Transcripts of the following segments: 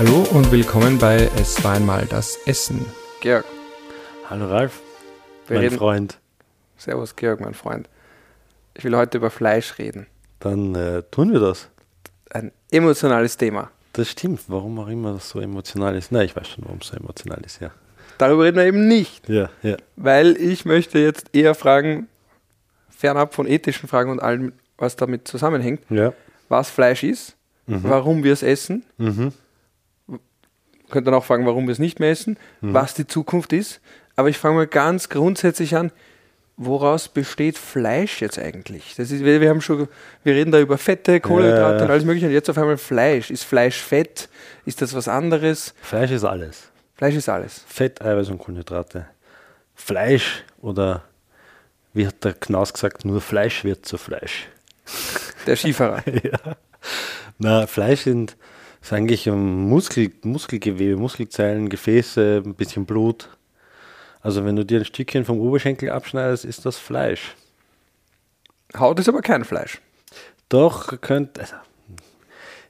Hallo und willkommen bei Es war einmal das Essen. Georg, Hallo Ralf, wir mein reden. Freund. Servus, Georg, mein Freund. Ich will heute über Fleisch reden. Dann äh, tun wir das. Ein emotionales Thema. Das stimmt. Warum auch immer das so emotional ist. Na, ich weiß schon, warum es so emotional ist, ja. Darüber reden wir eben nicht, Ja, ja. weil ich möchte jetzt eher fragen, fernab von ethischen Fragen und allem, was damit zusammenhängt, Ja. was Fleisch ist, warum wir es essen, Mhm. Könnt dann auch fragen, warum wir es nicht mehr essen, was die Zukunft ist. Aber ich fange mal ganz grundsätzlich an, woraus besteht Fleisch jetzt eigentlich? Das ist, wir, wir haben schon, wir reden da über Fette, Kohlenhydrate Ja. und alles mögliche. Und jetzt auf einmal Fleisch. Ist Fleisch Fett? Ist das was anderes? Fleisch ist alles. Fleisch ist alles. Fett, Eiweiß und Kohlenhydrate. Fleisch oder wie hat der Knaus gesagt, nur Fleisch wird zu Fleisch. Der Skifahrer. ja. Na, Fleisch sind, ist eigentlich Muskel, Muskelgewebe, Muskelzellen, Gefäße, ein bisschen Blut. Also wenn du dir ein Stückchen vom Oberschenkel abschneidest, ist das Fleisch. Haut ist aber kein Fleisch. Doch, könnte. Also,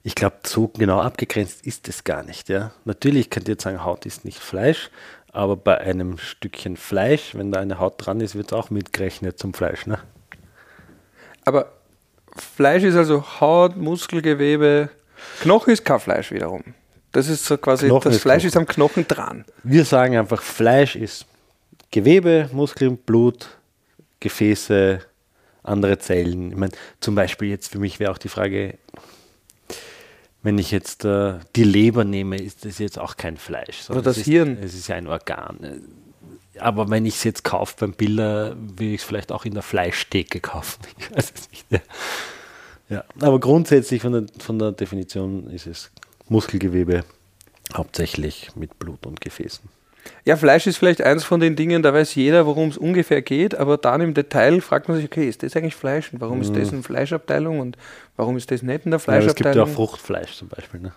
ich glaube, so genau abgegrenzt ist es gar nicht. Ja? Natürlich könnt ihr jetzt sagen, Haut ist nicht Fleisch, aber bei einem Stückchen Fleisch, wenn da eine Haut dran ist, wird es auch mitgerechnet zum Fleisch. Ne? Aber Fleisch ist also Haut, Muskelgewebe. Knochen ist kein Fleisch wiederum. Das ist so quasi, Knochen das ist Fleisch Knochen. ist am Knochen dran. Wir sagen einfach, Fleisch ist Gewebe, Muskeln, Blut, Gefäße, andere Zellen. Ich meine, zum Beispiel jetzt für mich wäre auch die Frage, wenn ich jetzt äh, die Leber nehme, ist das jetzt auch kein Fleisch. sondern das es ist, Hirn. Es ist ja ein Organ. Aber wenn ich es jetzt kaufe beim Biller, will ich es vielleicht auch in der Fleischtheke kaufen. Ich weiß es nicht. Ja. Ja. Aber grundsätzlich von der, von der Definition ist es Muskelgewebe, hauptsächlich mit Blut und Gefäßen. Ja, Fleisch ist vielleicht eins von den Dingen, da weiß jeder, worum es ungefähr geht, aber dann im Detail fragt man sich, okay, ist das eigentlich Fleisch und warum ist das eine Fleischabteilung und warum ist das nicht in der Mhm. Ja, es gibt ja Fleischabteilung? auch Fruchtfleisch zum Beispiel. Ne?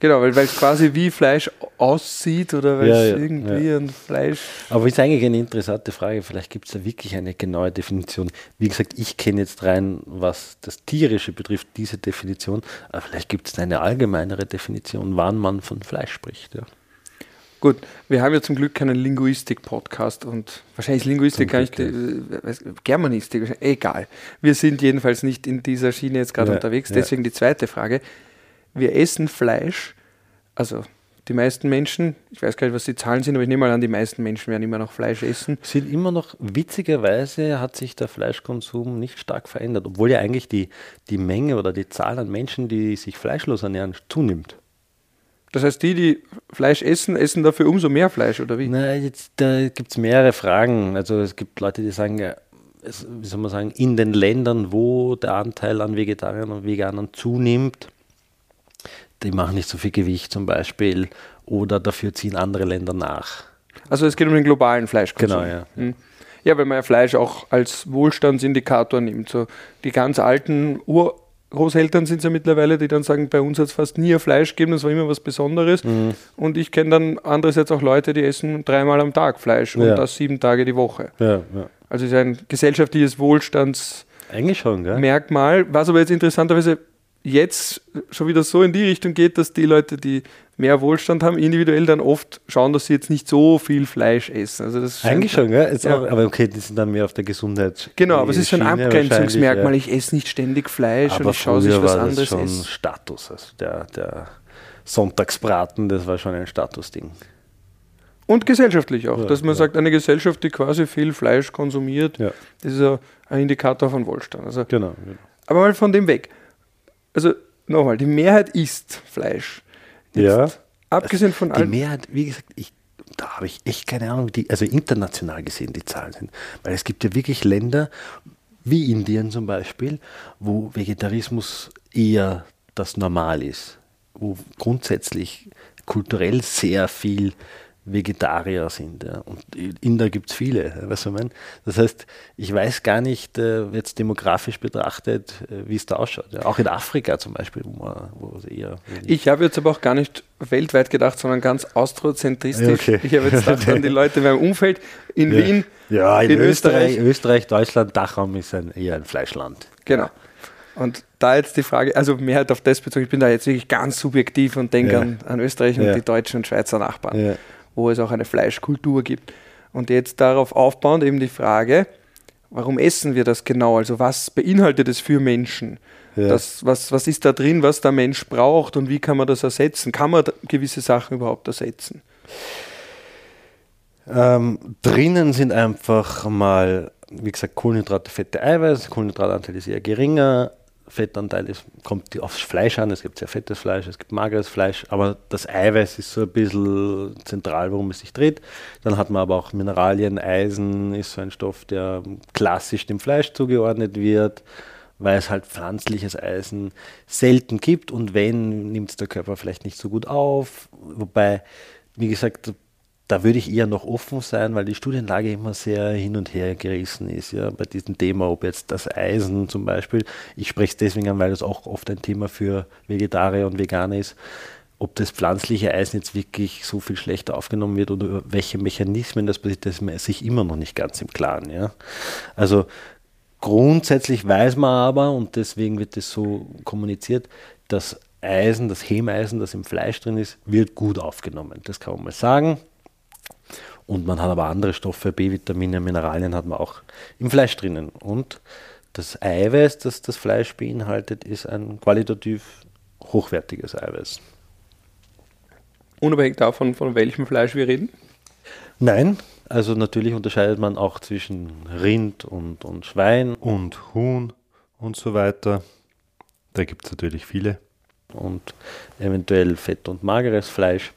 Genau, weil es quasi wie Fleisch aussieht oder weil Ja, es ja, irgendwie ein Fleisch. Aber ist eigentlich eine interessante Frage. Vielleicht gibt es da wirklich eine genaue Definition. Wie gesagt, ich kenne jetzt rein, was das Tierische betrifft, diese Definition. Aber vielleicht gibt es eine allgemeinere Definition, wann man von Fleisch spricht. Ja. Gut, wir haben ja zum Glück keinen Linguistik-Podcast und wahrscheinlich ist Linguistik gar nicht, Glück, äh, Germanistik, egal. Wir sind jedenfalls nicht in dieser Schiene jetzt gerade Ja, unterwegs, ja. deswegen die zweite Frage. Wir essen Fleisch, also die meisten Menschen, ich weiß gar nicht, was die Zahlen sind, aber ich nehme mal an, die meisten Menschen werden immer noch Fleisch essen. Sind immer noch, witzigerweise hat sich der Fleischkonsum nicht stark verändert, obwohl ja eigentlich die, die Menge oder die Zahl an Menschen, die sich fleischlos ernähren, zunimmt. Das heißt, die, die Fleisch essen, essen dafür umso mehr Fleisch, oder wie? Na, jetzt da gibt es mehrere Fragen. Also es gibt Leute, die sagen, ja, es, wie soll man sagen, in den Ländern, wo der Anteil an Vegetariern und Veganern zunimmt, die machen nicht so viel Gewicht zum Beispiel oder dafür ziehen andere Länder nach. Also es geht um den globalen Fleischkonsum. Genau, ja. Hm. Ja, weil man ja Fleisch auch als Wohlstandsindikator nimmt. So die ganz alten Urgroßeltern sind es ja mittlerweile, die dann sagen, bei uns hat es fast nie ein Fleisch gegeben, das war immer was Besonderes. Mhm. Und ich kenne dann andererseits auch Leute, die essen dreimal am Tag Fleisch und Ja. das sieben Tage die Woche. Ja, ja. Also es ist ein gesellschaftliches Wohlstandsmerkmal. Eigentlich schon, gell? Was aber jetzt interessanterweise jetzt schon wieder so in die Richtung geht, dass die Leute, die mehr Wohlstand haben, individuell dann oft schauen, dass sie jetzt nicht so viel Fleisch essen. Also das Eigentlich schon, Ja. auch, aber okay, die sind dann mehr auf der Gesundheit. Genau, aber es ist so ein Abgrenzungsmerkmal. wahrscheinlich, Ich esse nicht ständig Fleisch ja. und Aber ich schaue sich früher was war das anderes schon essen. Status. Also der, der Sonntagsbraten, das war schon ein Statusding. Und gesellschaftlich auch, Ja, dass man ja. sagt, eine Gesellschaft, die quasi viel Fleisch konsumiert, Ja. das ist ja ein Indikator von Wohlstand. Also, Genau. genau. aber mal von dem weg. Also nochmal, die Mehrheit isst Fleisch. Ja. Abgesehen von Die allem. Mehrheit, wie gesagt, ich, da habe ich echt keine Ahnung, die, also international gesehen die Zahlen sind. Weil es gibt ja wirklich Länder, wie Indien zum Beispiel, wo Vegetarismus eher das Normal ist, wo grundsätzlich kulturell sehr viel Vegetarier sind. Ja. Und Inder gibt es viele, weißt du, meine? Das heißt, ich weiß gar nicht, äh, jetzt demografisch betrachtet, äh, wie es da ausschaut. Ja. Auch in Afrika zum Beispiel, wo, man, wo eher Ich habe jetzt aber auch gar nicht weltweit gedacht, sondern ganz austrozentristisch. Okay. Ich habe jetzt gedacht an die Leute in meinem Umfeld in Ja. Wien. Ja, in, in Österreich, Österreich. Österreich, Deutschland, Dachraum ist ein, eher ein Fleischland. Genau. Und da jetzt die Frage, also mehr halt auf das bezogen, ich bin da jetzt wirklich ganz subjektiv und denke Ja. an, an Österreich und Ja. die deutschen und Schweizer Nachbarn. Wo es auch eine Fleischkultur gibt. Und jetzt darauf aufbauend eben die Frage, warum essen wir das genau? Also was beinhaltet es für Menschen? Ja. Das, was, was ist da drin, was der Mensch braucht und wie kann man das ersetzen? Kann man gewisse Sachen überhaupt ersetzen? Ähm, drinnen sind einfach mal, wie gesagt, Kohlenhydrate, Fette, Eiweiß. Kohlenhydratanteil ist eher geringer. Fettanteil ist, kommt aufs Fleisch an. Es gibt sehr fettes Fleisch, es gibt mageres Fleisch, aber das Eiweiß ist so ein bisschen zentral, worum es sich dreht. Dann hat man aber auch Mineralien. Eisen ist so ein Stoff, der klassisch dem Fleisch zugeordnet wird, weil es halt pflanzliches Eisen selten gibt und wenn, nimmt es der Körper vielleicht nicht so gut auf. Wobei, wie gesagt, da würde ich eher noch offen sein, weil die Studienlage immer sehr hin und her gerissen ist, ja, bei diesem Thema, ob jetzt das Eisen zum Beispiel, ich spreche es deswegen an, weil das auch oft ein Thema für Vegetarier und Veganer ist, ob das pflanzliche Eisen jetzt wirklich so viel schlechter aufgenommen wird oder über welche Mechanismen das passiert, das ist man sich immer noch nicht ganz im Klaren, ja. Also grundsätzlich weiß man aber, und deswegen wird das so kommuniziert, das Eisen, das Hemeisen, das im Fleisch drin ist, wird gut aufgenommen. Das kann man mal sagen. Und man hat aber andere Stoffe, B-Vitamine, Mineralien hat man auch im Fleisch drinnen. Und das Eiweiß, das das Fleisch beinhaltet, ist ein qualitativ hochwertiges Eiweiß. Unabhängig davon, von welchem Fleisch wir reden. Nein, also natürlich unterscheidet man auch zwischen Rind und, und Schwein Und Huhn und so weiter. Da gibt es natürlich viele. und eventuell fett und mageres Fleisch.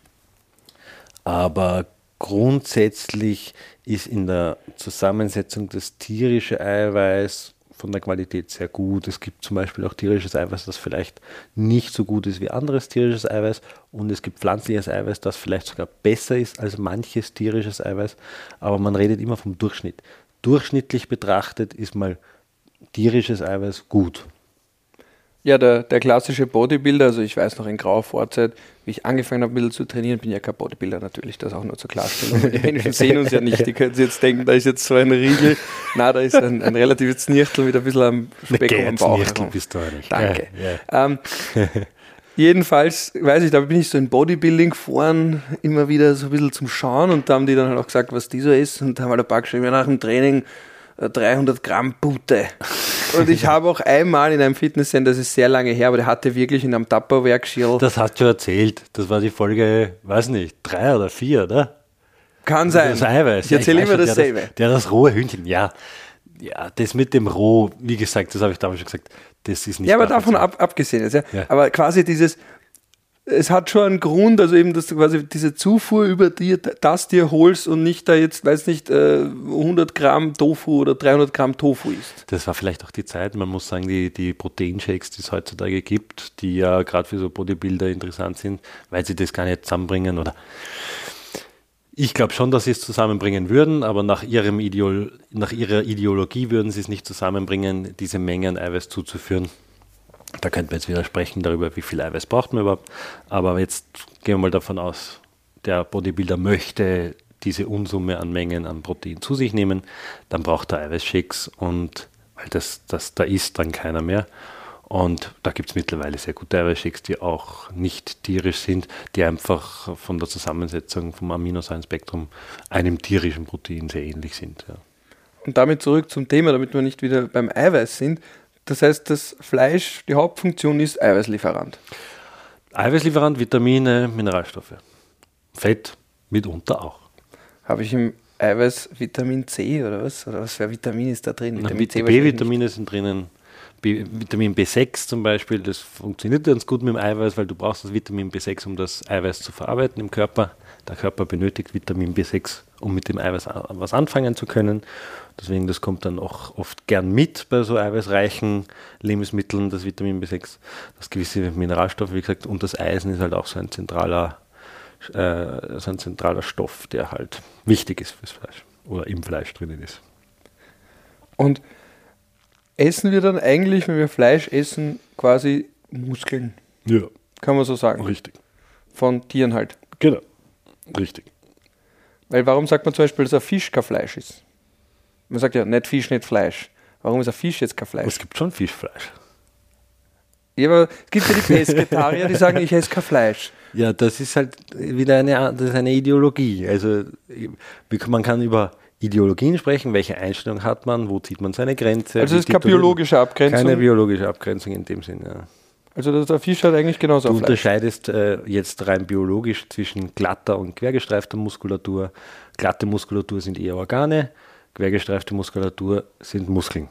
Aber grundsätzlich ist in der Zusammensetzung das tierische Eiweiß von der Qualität sehr gut. Es gibt zum Beispiel auch tierisches Eiweiß, das vielleicht nicht so gut ist wie anderes tierisches Eiweiß. Und es gibt pflanzliches Eiweiß, das vielleicht sogar besser ist als manches tierisches Eiweiß. Aber man redet immer vom Durchschnitt. Durchschnittlich betrachtet ist mal tierisches Eiweiß gut. Ja, der, der klassische Bodybuilder, also ich weiß noch in grauer Vorzeit, wie ich angefangen habe, ein bisschen zu trainieren, bin ja kein Bodybuilder natürlich, das auch nur zur Klarstellung. Die Menschen sehen uns ja nicht, die können sich jetzt denken, da ist jetzt so ein Riegel. Na, da ist ein, ein relatives Znirchtel mit ein bisschen am Speck am Bauch. Herum. bist du auch nicht. Danke. Ja, ja. Ähm, jedenfalls, weiß ich, da bin ich so in Bodybuilding-Foren immer wieder so ein bisschen zum Schauen und da haben die dann halt auch gesagt, was die so ist und da haben halt ein paar geschrieben, ja, nach dem Training 300 Gramm Butte. Und ich habe auch einmal in einem Fitnesscenter, das ist sehr lange her, aber der hatte wirklich in einem Tupperware-Geschirr, Das hast du erzählt. Das war die Folge, weiß nicht, drei oder vier, oder? kann sein. Das Eiweiß. Ich erzähle weiß immer schon, der dasselbe. Das, der das rohe Hühnchen, ja. Ja, das mit dem Roh, wie gesagt, das habe ich damals schon gesagt, das ist nicht Ja, aber davon ab, abgesehen jetzt, ja. Ja. Aber quasi dieses, es hat schon einen Grund, also eben, dass du quasi diese Zufuhr über dir, das dir holst und nicht da jetzt, weiß nicht, äh, 100 Gramm Tofu oder 300 Gramm Tofu isst. Das war vielleicht auch die Zeit. Man muss sagen, die, die Proteinshakes, die es heutzutage gibt, die ja gerade für so Bodybuilder interessant sind, weil sie das gar nicht zusammenbringen oder ich glaube schon, dass sie es zusammenbringen würden, aber nach, ihrem Ideol nach ihrer Ideologie würden sie es nicht zusammenbringen, diese Menge an Eiweiß zuzuführen. Da könnten wir jetzt wieder sprechen darüber, wie viel Eiweiß braucht man überhaupt. Aber jetzt gehen wir mal davon aus, der Bodybuilder möchte diese Unsumme an Mengen an Protein zu sich nehmen, dann braucht er Eiweißshakes und weil das, das da ist dann keiner mehr. Und da gibt es mittlerweile sehr gute Eiweißshakes, die auch nicht tierisch sind, die einfach von der Zusammensetzung vom Aminosäurenspektrum einem tierischen Protein sehr ähnlich sind. Ja. Und damit zurück zum Thema, damit wir nicht wieder beim Eiweiß sind. Das heißt, das Fleisch, die Hauptfunktion ist Eiweißlieferant. Eiweißlieferant, Vitamine, Mineralstoffe. Fett mitunter auch. Habe ich im Eiweiß Vitamin C oder was? Oder was für ein Vitamin ist da drin? Vitamin B-Vitamine sind drinnen. B Vitamin B6 zum Beispiel, das funktioniert ganz gut mit dem Eiweiß, weil du brauchst das Vitamin B6, um das Eiweiß zu verarbeiten im Körper. Der Körper benötigt Vitamin B6, um mit dem Eiweiß was anfangen zu können. Deswegen, das kommt dann auch oft gern mit bei so eiweißreichen Lebensmitteln, das Vitamin B6, das gewisse Mineralstoffe, wie gesagt, und das Eisen ist halt auch so ein zentraler, äh, so ein zentraler Stoff, der halt wichtig ist fürs Fleisch oder im Fleisch drinnen ist. Und essen wir dann eigentlich, wenn wir Fleisch essen, quasi Muskeln? Ja, Kann man so sagen. richtig. Von Tieren halt. Genau, richtig. Weil warum sagt man zum Beispiel, dass ein Fisch kein Fleisch ist? Man sagt ja, nicht Fisch, nicht Fleisch. Warum ist ein Fisch jetzt kein Fleisch? Es gibt schon Fischfleisch. Ja, aber es gibt ja die Pesketarier, die sagen, ich esse kein Fleisch. Ja, das ist halt wieder eine, das ist eine Ideologie. Also man kann über Ideologien sprechen, welche Einstellung hat man, wo zieht man seine Grenze. Also es ist keine biologische Abgrenzung. Keine biologische Abgrenzung in dem Sinne. Ja. Also der Fisch hat eigentlich genauso Du unterscheidest äh, jetzt rein biologisch zwischen glatter und quergestreifter Muskulatur. Glatte Muskulatur sind eher Organe, quergestreifte Muskulatur sind Muskeln.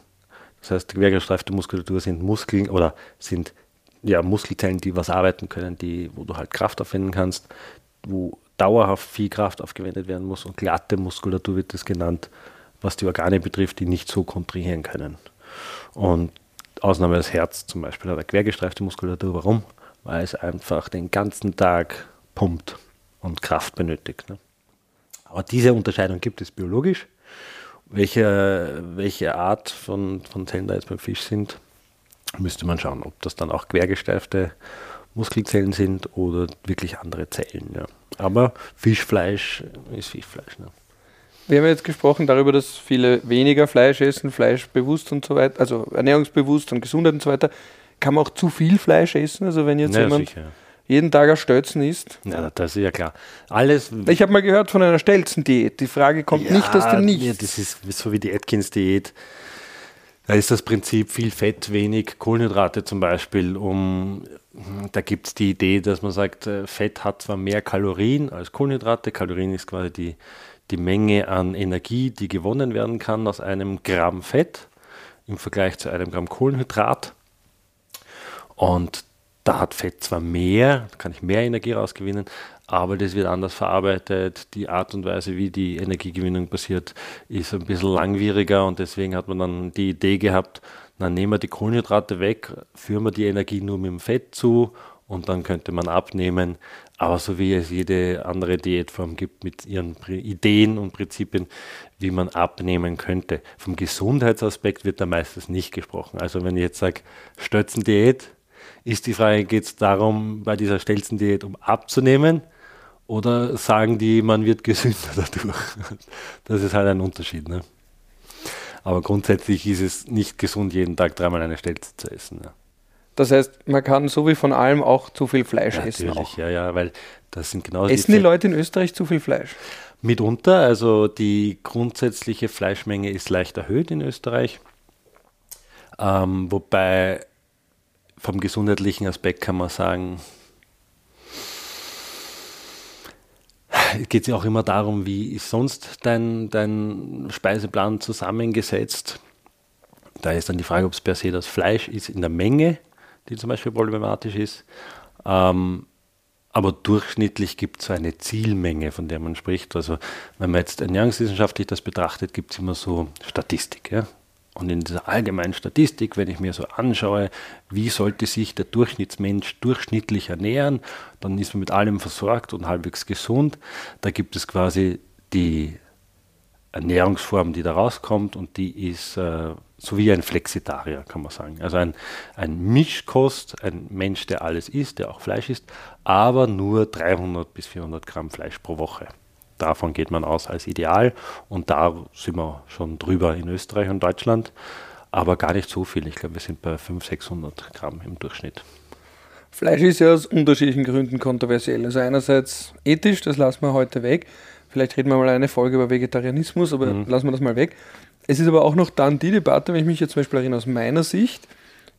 Das heißt, quergestreifte Muskulatur sind Muskeln oder sind ja, Muskelzellen, die was arbeiten können, die, wo du halt Kraft aufwenden kannst, wo dauerhaft viel Kraft aufgewendet werden muss und glatte Muskulatur wird das genannt, was die Organe betrifft, die nicht so kontrahieren können. Und Ausnahme das Herz zum Beispiel hat eine quergestreifte Muskulatur. Warum? Weil es einfach den ganzen Tag pumpt und Kraft benötigt. Ne? Aber diese Unterscheidung gibt es biologisch. Welche, welche Art von, von Zellen da jetzt beim Fisch sind, müsste man schauen, ob das dann auch quergesteifte Muskelzellen sind oder wirklich andere Zellen. Ja. Aber Fischfleisch ist Fischfleisch. Ne? Wir haben jetzt gesprochen darüber, dass viele weniger Fleisch essen, fleischbewusst und so weiter, also ernährungsbewusst und Gesundheit und so weiter. Kann man auch zu viel Fleisch essen? Also wenn jetzt Ja, jemand sicher. jeden Tag ein Stelzen isst? Ja, das ist ja klar. Alles. Ich habe mal gehört von einer Stelzendiät. Die Frage kommt nicht aus dem Nichts. Ja, das ist so wie die Atkins-Diät. Da ist das Prinzip viel Fett, wenig Kohlenhydrate zum Beispiel. Um, da gibt es die Idee, dass man sagt, äh, Fett hat zwar mehr Kalorien als Kohlenhydrate. Kalorien ist quasi die, die Menge an Energie, die gewonnen werden kann aus einem Gramm Fett im Vergleich zu einem Gramm Kohlenhydrat. Und da hat Fett zwar mehr, kann ich mehr Energie rausgewinnen, aber das wird anders verarbeitet. Die Art und Weise, wie die Energiegewinnung passiert, ist ein bisschen langwieriger und deswegen hat man dann die Idee gehabt, dann nehmen wir die Kohlenhydrate weg, führen wir die Energie nur mit dem Fett zu und dann könnte man abnehmen. Aber so wie es jede andere Diätform gibt mit ihren Ideen und Prinzipien, wie man abnehmen könnte. Vom Gesundheitsaspekt wird da meistens nicht gesprochen. Also wenn ich jetzt sage, Stötzendiät, ist die Frage, geht es darum, bei dieser Stelzendiät um abzunehmen oder sagen die, man wird gesünder dadurch? Das ist halt ein Unterschied. Ne? Aber grundsätzlich ist es nicht gesund, jeden Tag dreimal eine Stelze zu essen. Ja. Das heißt, man kann so wie von allem auch zu viel Fleisch essen. Natürlich, ja, ja, weil das sind genau Essen die Ze- Leute in Österreich zu viel Fleisch? Mitunter, also die grundsätzliche Fleischmenge ist leicht erhöht in Österreich. Ähm, wobei vom gesundheitlichen Aspekt kann man sagen, es geht ja auch immer darum, wie ist sonst dein, dein Speiseplan zusammengesetzt. Da ist dann die Frage, ob es per se das Fleisch ist in der Menge, die zum Beispiel problematisch ist. Ähm, aber durchschnittlich gibt es so eine Zielmenge, von der man spricht. Also wenn man jetzt ernährungswissenschaftlich das betrachtet, gibt es immer so Statistik. Ja? Und in dieser allgemeinen Statistik, wenn ich mir so anschaue, wie sollte sich der Durchschnittsmensch durchschnittlich ernähren, dann ist man mit allem versorgt und halbwegs gesund. Da gibt es quasi die Ernährungsform, die da rauskommt und die ist äh, so wie ein Flexitarier, kann man sagen. Also ein, ein Mischkost, ein Mensch, der alles isst, der auch Fleisch isst, aber nur 300 bis 400 Gramm Fleisch pro Woche. Davon geht man aus als Ideal und da sind wir schon drüber in Österreich und Deutschland, aber gar nicht so viel. Ich glaube, wir sind bei 500, 600 Gramm im Durchschnitt. Fleisch ist ja aus unterschiedlichen Gründen kontroversiell. Also einerseits ethisch, das lassen wir heute weg. Vielleicht reden wir mal eine Folge über Vegetarianismus, aber lassen wir das mal weg. Es ist aber auch noch dann die Debatte, wenn ich mich jetzt zum Beispiel erinnere, aus meiner Sicht,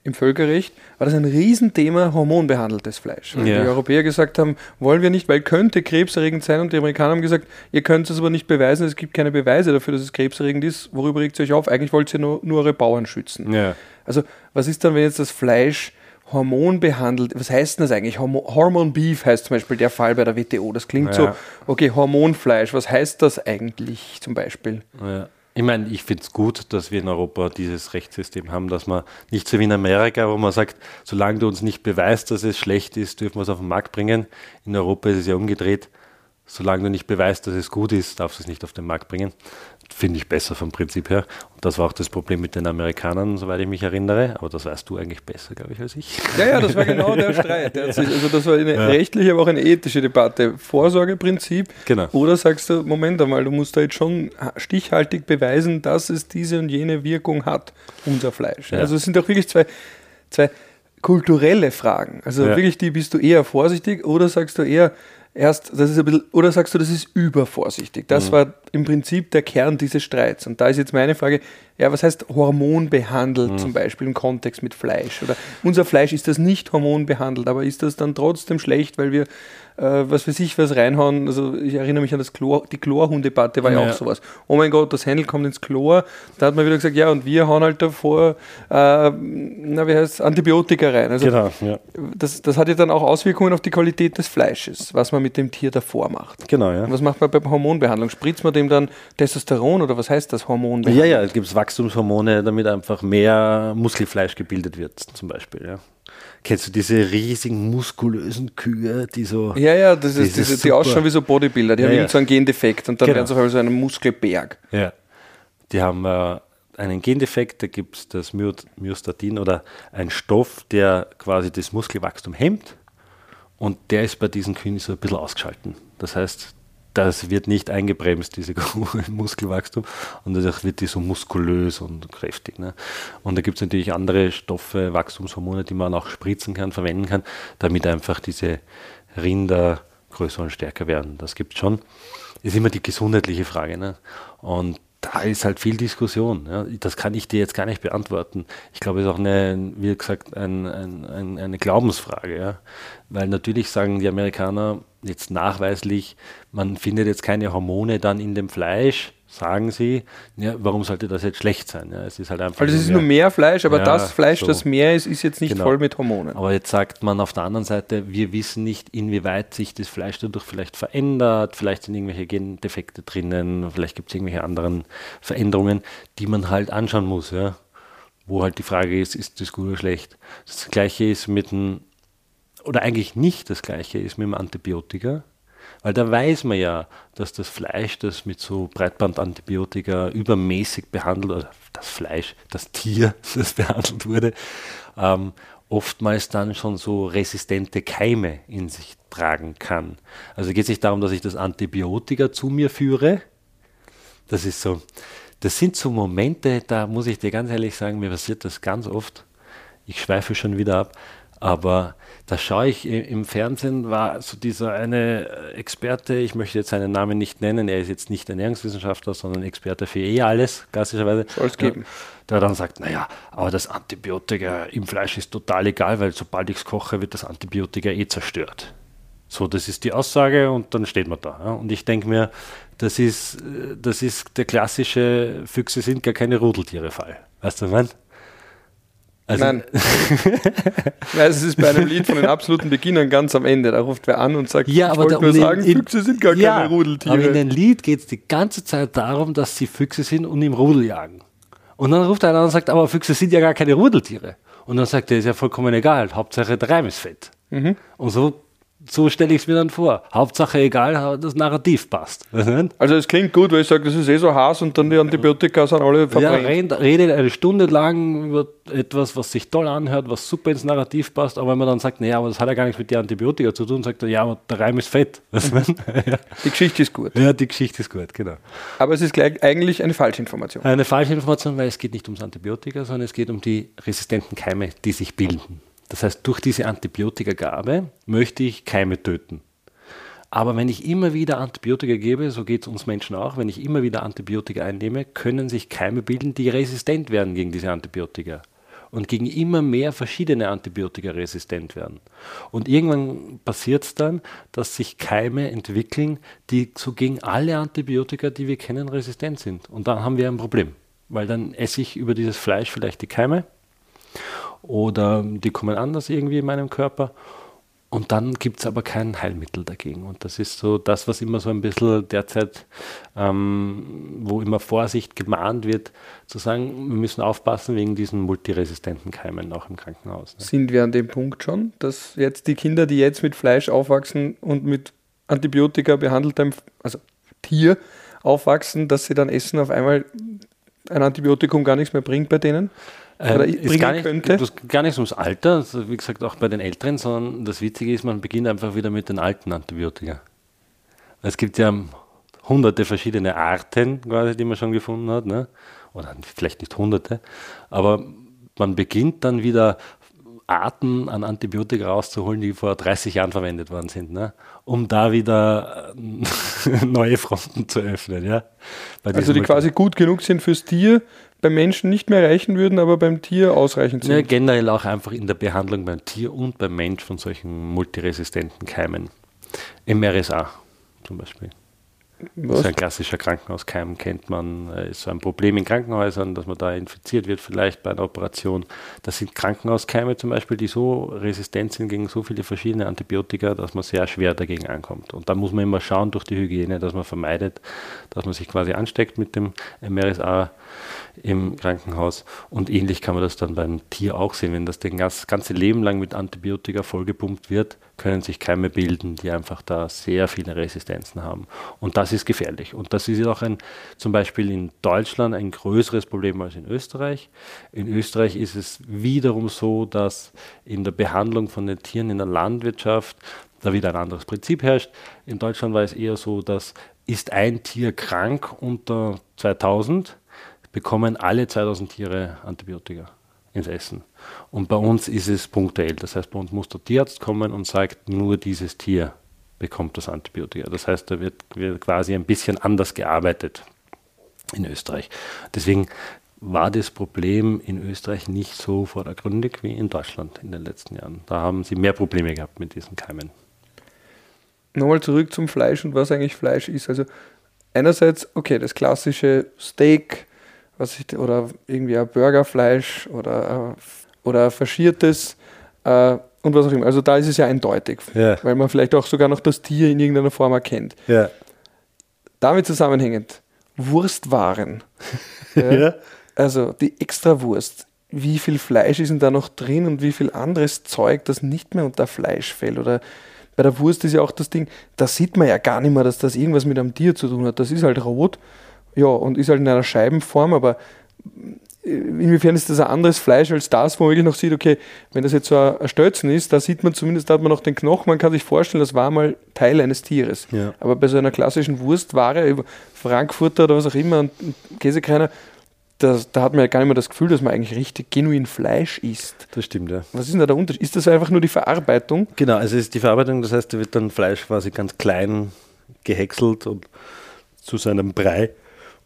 im Völkerrecht war das ein Riesenthema hormonbehandeltes Fleisch. Weil Ja. Die Europäer gesagt haben, wollen wir nicht, weil könnte krebserregend sein und die Amerikaner haben gesagt, ihr könnt es aber nicht beweisen, es gibt keine Beweise dafür, dass es krebserregend ist. Worüber regt ihr euch auf? Eigentlich wollt ihr nur, nur eure Bauern schützen. Ja. Also, was ist dann, wenn jetzt das Fleisch hormonbehandelt, was heißt denn das eigentlich? Hormo Hormon Beef heißt zum Beispiel der Fall bei der WTO. Das klingt so, Ja. okay, Hormonfleisch, was heißt das eigentlich zum Beispiel? Ja. Ich meine, ich finde es gut, dass wir in Europa dieses Rechtssystem haben, dass man nicht so wie in Amerika, wo man sagt, solange du uns nicht beweist, dass es schlecht ist, dürfen wir es auf den Markt bringen. In Europa ist es ja umgedreht. Solange du nicht beweist, dass es gut ist, darfst du es nicht auf den Markt bringen. Finde ich besser vom Prinzip her. Und das war auch das Problem mit den Amerikanern, soweit ich mich erinnere. Aber das weißt du eigentlich besser, glaube ich, als ich. Ja, ja, das war genau der Streit. Der sich, also das war eine rechtliche, aber auch eine ethische Debatte. Vorsorgeprinzip. Genau. Oder sagst du, Moment einmal, du musst da jetzt schon stichhaltig beweisen, dass es diese und jene Wirkung hat, unser Fleisch. Ja. Also es sind doch wirklich zwei, zwei kulturelle Fragen. Also Ja. wirklich, die bist du eher vorsichtig oder sagst du eher erst, das ist ein bisschen, oder sagst du, das ist übervorsichtig? Das Mhm. war im Prinzip der Kern dieses Streits. Und da ist jetzt meine Frage, ja, was heißt hormonbehandelt Mhm. zum Beispiel im Kontext mit Fleisch? Oder unser Fleisch ist das nicht hormonbehandelt, aber ist das dann trotzdem schlecht, weil wir was für sich was reinhauen? Also ich erinnere mich an das Chlor, die Chlorhuhndebatte war ja, Ja. auch sowas. Oh mein Gott, das Händel kommt ins Chlor. Da hat man wieder gesagt, ja, und wir hauen halt davor, äh, na, wie heißt Antibiotika rein. Also Genau, ja. das, das hat ja dann auch Auswirkungen auf die Qualität des Fleisches, was man mit dem Tier davor macht. Genau, ja. Und was macht man bei Hormonbehandlung? Spritzt man dem dann Testosteron oder was heißt das Hormonbehandlung? Ja, ja, es gibt Wachstumshormone, damit einfach mehr Muskelfleisch gebildet wird, zum Beispiel. Ja. Kennst du diese riesigen, muskulösen Kühe, die so. Ja, ja, das Das ist, diese, die ausschauen wie so Bodybuilder, die Ja, haben ja. so einen Gendefekt und dann Genau. werden sie auf einmal so einen Muskelberg. Ja. Die haben äh, einen Gendefekt, da gibt es das My Myostatin oder ein Stoff, der quasi das Muskelwachstum hemmt. Und der ist bei diesen Kühen so ein bisschen ausgeschalten. Das heißt, das wird nicht eingebremst, diese Muskelwachstum. Und dadurch wird die so muskulös und kräftig. Ne? Und da gibt es natürlich andere Stoffe, Wachstumshormone, die man auch spritzen kann, verwenden kann, damit einfach diese Rinder größer und stärker werden. Das gibt es schon. Ist immer die gesundheitliche Frage. Ne? Und da ist halt viel Diskussion. Ja. Das kann ich dir jetzt gar nicht beantworten. Ich glaube, es ist auch eine, wie gesagt, ein, ein, ein, eine Glaubensfrage. Ja. Weil natürlich sagen die Amerikaner jetzt nachweislich, man findet jetzt keine Hormone dann in dem Fleisch, sagen sie. Ja, warum sollte das jetzt schlecht sein? Ja, es ist halt einfach Also es ist nur mehr Fleisch, aber Ja, das Fleisch, so. das mehr ist, ist jetzt nicht Genau. voll mit Hormonen. Aber jetzt sagt man auf der anderen Seite, wir wissen nicht, inwieweit sich das Fleisch dadurch vielleicht verändert, vielleicht sind irgendwelche Gendefekte drinnen, vielleicht gibt es irgendwelche anderen Veränderungen, die man halt anschauen muss, ja. Wo halt die Frage ist, ist das gut oder schlecht? Das gleiche ist mit dem, oder eigentlich nicht das gleiche ist mit dem Antibiotika, weil da weiß man ja, dass das Fleisch, das mit so Breitbandantibiotika übermäßig behandelt, oder das Fleisch, das Tier, das behandelt wurde, ähm, oftmals dann schon so resistente Keime in sich tragen kann. Also geht es nicht darum, dass ich das Antibiotika zu mir führe. Das ist so, das sind so Momente, da muss ich dir ganz ehrlich sagen, mir passiert das ganz oft. Ich schweife schon wieder ab, aber da schaue ich im Fernsehen, war so dieser eine äh, Experte, ich möchte jetzt seinen Namen nicht nennen, er ist jetzt nicht Ernährungswissenschaftler, sondern Experte für eh alles, klassischerweise. Soll's geben. Der dann sagt, naja, aber das Antibiotika im Fleisch ist total egal, weil sobald ich es koche, wird das Antibiotika eh zerstört. So, das ist die Aussage und dann steht man da. Ja. Und ich denke mir, das ist, äh, das ist der klassische Füchse sind gar keine Rudeltiere-Fall. Weißt du, was ich mein? Also, Nein. Weil es ist bei einem Lied von den absoluten Beginnern ganz am Ende. Da ruft wer an und sagt, Ja, ich aber wollte nur sagen, in- Füchse sind gar ja, keine Rudeltiere. Aber in dem Lied geht es die ganze Zeit darum, dass sie Füchse sind und im Rudel jagen. Und dann ruft einer an und sagt, aber Füchse sind ja gar keine Rudeltiere. Und dann sagt er, ist ja vollkommen egal, Hauptsache der Reim ist fett. Mhm. Und so, so stelle ich es mir dann vor. Hauptsache egal, das Narrativ passt. Also es klingt gut, weil ich sage, das ist eh so heiß und dann die Antibiotika sind alle Ja, verbrannt. redet, redet eine Stunde lang über etwas, was sich toll anhört, was super ins Narrativ passt, aber wenn man dann sagt, naja, aber das hat ja gar nichts mit der Antibiotika zu tun, sagt er, ja, aber der Reim ist fett. Ja. Die Geschichte ist gut. ja, die Geschichte ist gut, genau. Aber es ist gleich eigentlich eine Falschinformation. Eine falsche Information, weil es geht nicht ums Antibiotika, sondern es geht um die resistenten Keime, die sich bilden. Das heißt, durch diese Antibiotikagabe möchte ich Keime töten. Aber wenn ich immer wieder Antibiotika gebe, so geht es uns Menschen auch, wenn ich immer wieder Antibiotika einnehme, können sich Keime bilden, die resistent werden gegen diese Antibiotika und gegen immer mehr verschiedene Antibiotika resistent werden. Und irgendwann passiert es dann, dass sich Keime entwickeln, die so gegen alle Antibiotika, die wir kennen, resistent sind. Und dann haben wir ein Problem, weil dann esse ich über dieses Fleisch vielleicht die Keime oder die kommen anders irgendwie in meinem Körper. Und dann gibt es aber kein Heilmittel dagegen. Und das ist so das, was immer so ein bisschen derzeit, ähm, wo immer Vorsicht gemahnt wird, zu sagen, wir müssen aufpassen wegen diesen multiresistenten Keimen auch im Krankenhaus. Ne? Sind wir an dem Punkt schon, dass jetzt die Kinder, die jetzt mit Fleisch aufwachsen und mit Antibiotika behandeltem, also Tier aufwachsen, dass sie dann essen auf einmal ein Antibiotikum gar nichts mehr bringt bei denen? Oder Ähm, ist gar nicht, könnte? Das gar nicht ums Alter, also wie gesagt auch bei den Älteren, sondern das Witzige ist, man beginnt einfach wieder mit den alten Antibiotika. Es gibt ja hunderte verschiedene Arten, quasi, die man schon gefunden hat, ne? oder vielleicht nicht hunderte, aber man beginnt dann wieder Arten an Antibiotika rauszuholen, die vor 30 Jahren verwendet worden sind, ne? um da wieder äh, neue Fronten zu öffnen. Ja? also die quasi gut genug sind fürs Tier, beim Menschen nicht mehr reichen würden, aber beim Tier ausreichend sind. Ja, generell auch einfach in der Behandlung beim Tier und beim Mensch von solchen multiresistenten Keimen. MRSA zum Beispiel. Was? Das ist ein klassischer Krankenhauskeim, kennt man. Äh, ist so ein Problem in Krankenhäusern, dass man da infiziert wird, vielleicht bei einer Operation. Das sind Krankenhauskeime zum Beispiel, die so resistent sind gegen so viele verschiedene Antibiotika, dass man sehr schwer dagegen ankommt. Und da muss man immer schauen durch die Hygiene, dass man vermeidet, dass man sich quasi ansteckt mit dem MRSA im Krankenhaus. Und ähnlich kann man das dann beim Tier auch sehen. Wenn das das ganze Leben lang mit Antibiotika vollgepumpt wird, können sich Keime bilden, die einfach da sehr viele Resistenzen haben. Und das ist gefährlich. Und das ist auch ein, zum Beispiel in Deutschland ein größeres Problem als in Österreich. In Österreich ist es wiederum so, dass in der Behandlung von den Tieren in der Landwirtschaft da wieder ein anderes Prinzip herrscht. In Deutschland war es eher so, dass ist ein Tier krank unter 2000, bekommen alle 2000 Tiere Antibiotika ins Essen. Und bei uns ist es punktuell. Das heißt, bei uns muss der Tierarzt kommen und sagt, nur dieses Tier bekommt das Antibiotika. Das heißt, da wird, wird quasi ein bisschen anders gearbeitet in Österreich. Deswegen war das Problem in Österreich nicht so vordergründig wie in Deutschland in den letzten Jahren. Da haben sie mehr Probleme gehabt mit diesen Keimen. Nochmal zurück zum Fleisch und was eigentlich Fleisch ist. Also einerseits, okay, das klassische Steak, was ich, oder irgendwie ein Burgerfleisch oder, äh, oder faschiertes äh, und was auch immer. Also da ist es ja eindeutig, ja. weil man vielleicht auch sogar noch das Tier in irgendeiner Form erkennt. Ja. Damit zusammenhängend, Wurstwaren. ja. Also die Extrawurst. Wie viel Fleisch ist denn da noch drin und wie viel anderes Zeug, das nicht mehr unter Fleisch fällt? Oder bei der Wurst ist ja auch das Ding, da sieht man ja gar nicht mehr, dass das irgendwas mit einem Tier zu tun hat. Das ist halt rot ja, und ist halt in einer Scheibenform, aber inwiefern ist das ein anderes Fleisch als das, wo man wirklich noch sieht, okay, wenn das jetzt so ein Stelzen ist, da sieht man zumindest, da hat man noch den Knochen, man kann sich vorstellen, das war mal Teil eines Tieres. Ja. Aber bei so einer klassischen Wurstware, Frankfurter oder was auch immer, und Käsekreiner, das, da hat man ja gar nicht mehr das Gefühl, dass man eigentlich richtig genuin Fleisch isst. Das stimmt, ja. Was ist denn da der Unterschied? Ist das einfach nur die Verarbeitung? Genau, also es ist die Verarbeitung, das heißt, da wird dann Fleisch quasi ganz klein gehäckselt und zu seinem Brei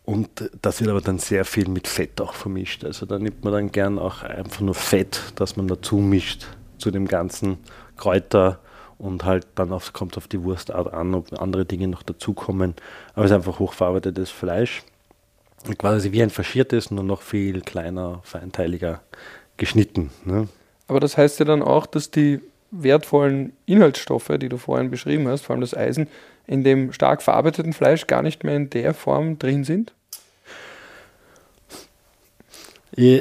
und das wird aber dann sehr viel mit Fett auch vermischt. Also da nimmt man dann gern auch einfach nur Fett, das man dazu mischt zu dem ganzen Kräuter und halt dann auf, kommt auf die Wurstart an, ob andere Dinge noch dazukommen. Aber es ist einfach hochverarbeitetes Fleisch. Quasi wie ein faschiertes, nur noch viel kleiner, feinteiliger geschnitten. Ne? Aber das heißt ja dann auch, dass die wertvollen Inhaltsstoffe, die du vorhin beschrieben hast, vor allem das Eisen, in dem stark verarbeiteten Fleisch gar nicht mehr in der Form drin sind? Ja,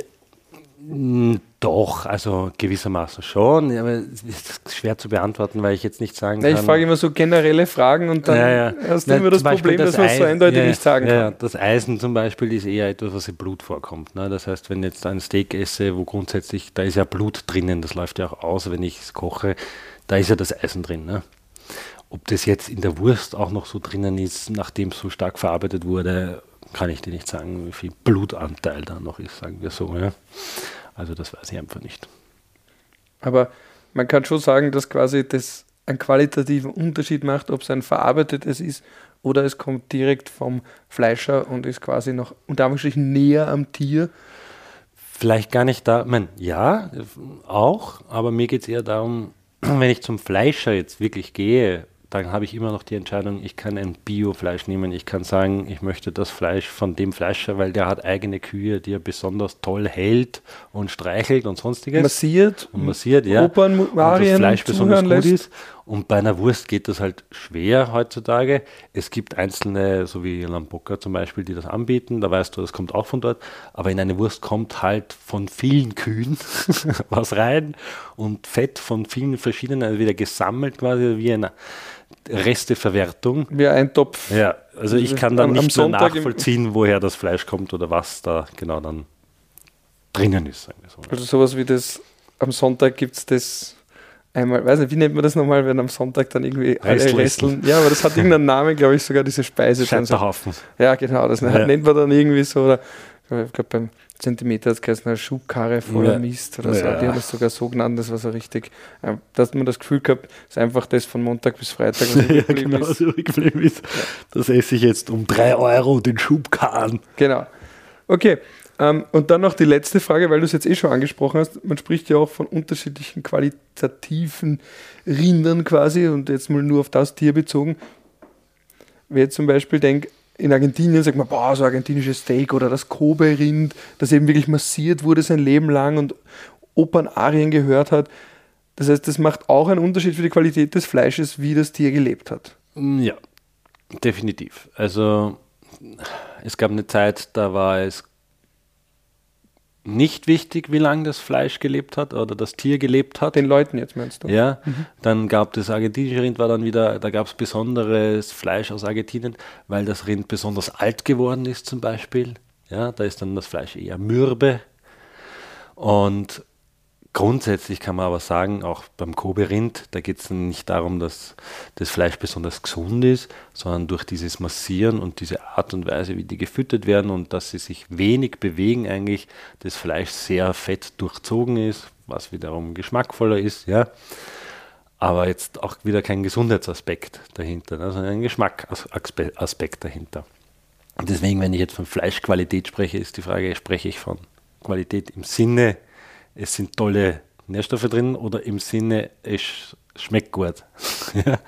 doch, also gewissermaßen schon, aber es ist schwer zu beantworten, weil ich jetzt nicht sagen kann. Ich frage immer so generelle Fragen und dann ja, ja. hast du immer das Problem, das dass man es so eindeutig nicht sagen kann. Das Eisen zum Beispiel ist eher etwas, was im Blut vorkommt. Ne? Das heißt, wenn ich jetzt ein Steak esse, wo grundsätzlich, da ist ja Blut drinnen, das läuft ja auch aus, wenn ich es koche, da ist ja das Eisen drin. Ne? Ob das jetzt in der Wurst auch noch so drinnen ist, nachdem es so stark verarbeitet wurde, kann ich dir nicht sagen, wie viel Blutanteil da noch ist, sagen wir so. Ja? Also das weiß ich einfach nicht. Aber man kann schon sagen, dass quasi das einen qualitativen Unterschied macht, ob es ein verarbeitetes ist oder es kommt direkt vom Fleischer und ist quasi noch unter Anführungsstrichen näher am Tier. Vielleicht gar nicht da, ich meine, ja, auch, aber mir geht es eher darum, wenn ich zum Fleischer jetzt wirklich gehe dann habe ich immer noch die Entscheidung, ich kann ein Biofleisch nehmen. Ich kann sagen, ich möchte das Fleisch von dem Fleischer, weil der hat eigene Kühe, die er besonders toll hält und streichelt und sonstiges. Massiert. Und massiert, ja. Opern, und das Fleisch besonders gut lässt. ist. Und bei einer Wurst geht das halt schwer heutzutage. Es gibt einzelne, so wie Lamboca zum Beispiel, die das anbieten. Da weißt du, das kommt auch von dort. Aber in eine Wurst kommt halt von vielen Kühen was rein und Fett von vielen verschiedenen, also wieder gesammelt quasi wie ein Resteverwertung. Wie ein Topf. Ja, also ich kann dann nicht mehr nachvollziehen, woher das Fleisch kommt oder was da genau dann drinnen ist. So. Also sowas wie das, am Sonntag gibt es das einmal, weiß nicht, wie nennt man das nochmal, wenn am Sonntag dann irgendwie alle Resteln, ja, aber das hat irgendeinen Namen, glaube ich, sogar diese Speise. Scheiterhaufen. Ja, genau, das ja. nennt man dann irgendwie so, oder Ich glaube, beim Zentimeter hat es geheißen, eine Schubkarre voller Ja. Mist oder so. Ja. Die haben es sogar so genannt, das war so richtig. äh, Da hat man das Gefühl gehabt, es ist einfach das von Montag bis Freitag, was ja, genau, ist. so ist. Das esse ich jetzt um 3 Euro, den Schubkarren. Genau. Okay. Ähm, und dann noch die letzte Frage, weil du es jetzt eh schon angesprochen hast. Man spricht ja auch von unterschiedlichen qualitativen Rindern quasi und jetzt mal nur auf das Tier bezogen. Wer jetzt zum Beispiel denkt, in Argentinien sagt man, boah, so argentinisches Steak oder das Kobe-Rind, das eben wirklich massiert wurde sein Leben lang und Opernarien gehört hat. Das heißt, das macht auch einen Unterschied für die Qualität des Fleisches, wie das Tier gelebt hat. Mm, Ja, definitiv. Also es gab eine Zeit, da war es nicht wichtig, wie lange das Fleisch gelebt hat oder das Tier gelebt hat. Den Leuten jetzt meinst du? Ja, dann gab das argentinische Rind war dann wieder, da gab es besonderes Fleisch aus Argentinien, weil das Rind besonders alt geworden ist zum Beispiel. Ja, da ist dann das Fleisch eher mürbe. Und grundsätzlich kann man aber sagen, auch beim Kobe-Rind, da geht es nicht darum, dass das Fleisch besonders gesund ist, sondern durch dieses Massieren und diese Art und Weise, wie die gefüttert werden und dass sie sich wenig bewegen, eigentlich das Fleisch sehr fett durchzogen ist, was wiederum geschmackvoller ist, ja. Aber jetzt auch wieder kein Gesundheitsaspekt dahinter, ne, sondern ein Geschmackaspekt dahinter. Und deswegen, wenn ich jetzt von Fleischqualität spreche, ist die Frage, spreche ich von Qualität im Sinne, es sind tolle Nährstoffe drin oder im Sinne, es sch- schmeckt gut.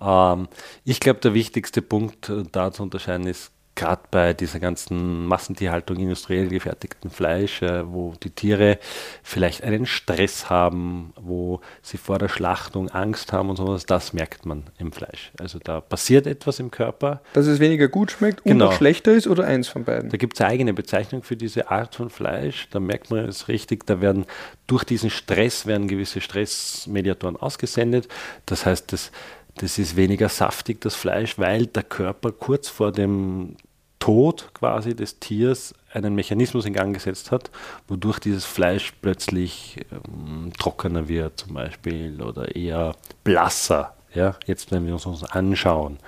Ähm, ich glaube, der wichtigste Punkt äh, da zu unterscheiden ist, gerade bei dieser ganzen Massentierhaltung, industriell gefertigten Fleisch, äh, wo die Tiere vielleicht einen Stress haben, wo sie vor der Schlachtung Angst haben und sowas, das merkt man im Fleisch. Also da passiert etwas im Körper, Dass es weniger gut schmeckt und Genau. auch schlechter ist oder eins von beiden? da gibt es eine eigene Bezeichnung für diese Art von Fleisch. Da merkt man es richtig, da werden durch diesen Stress werden gewisse Stressmediatoren ausgesendet. Das heißt, das, das ist weniger saftig, das Fleisch, weil der Körper kurz vor dem Tod quasi des Tiers einen Mechanismus in Gang gesetzt hat, wodurch dieses Fleisch plötzlich ähm, trockener wird zum Beispiel oder eher blasser. Ja, jetzt wenn wir uns das anschauen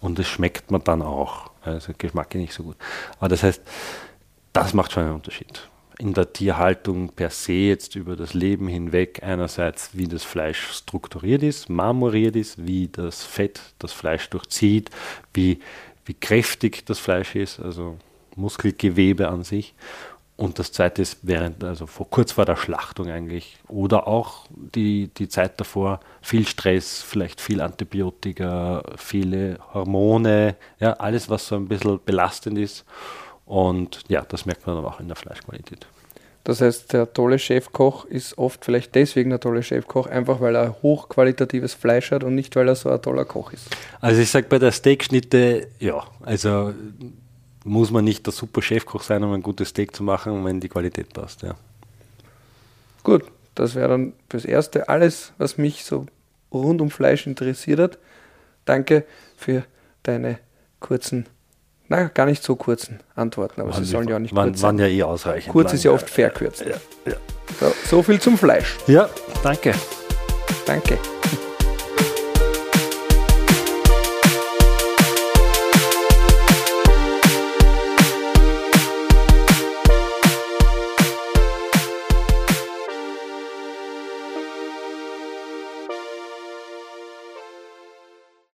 und das schmeckt man dann auch. Also Geschmack nicht so gut. Aber das heißt, das macht schon einen Unterschied. In der Tierhaltung per se jetzt über das Leben hinweg einerseits, wie das Fleisch strukturiert ist, marmoriert ist, wie das Fett das Fleisch durchzieht, wie, wie kräftig das Fleisch ist, also Muskelgewebe an sich. Und das zweite ist während, also vor, kurz vor der Schlachtung eigentlich, oder auch die, die Zeit davor, viel Stress, vielleicht viel Antibiotika, viele Hormone, ja, alles, was so ein bisschen belastend ist. Und ja, das merkt man dann auch in der Fleischqualität. Das heißt, der tolle Chefkoch ist oft vielleicht deswegen der tolle Chefkoch, einfach weil er hochqualitatives Fleisch hat und nicht, weil er so ein toller Koch ist. Also ich sage bei der Steakschnitte, ja, also muss man nicht der super Chefkoch sein, um ein gutes Steak zu machen, wenn die Qualität passt, ja. Gut, das wäre dann fürs Erste alles, was mich so rund um Fleisch interessiert hat. Danke für deine kurzen, na, gar nicht so kurzen Antworten, aber sie sollen ja auch nicht waren, kurz waren sein. ja eh ausreichend. Kurz lang, ist ja oft verkürzt. Ja, ja. So, so viel zum Fleisch. ja, danke. Danke.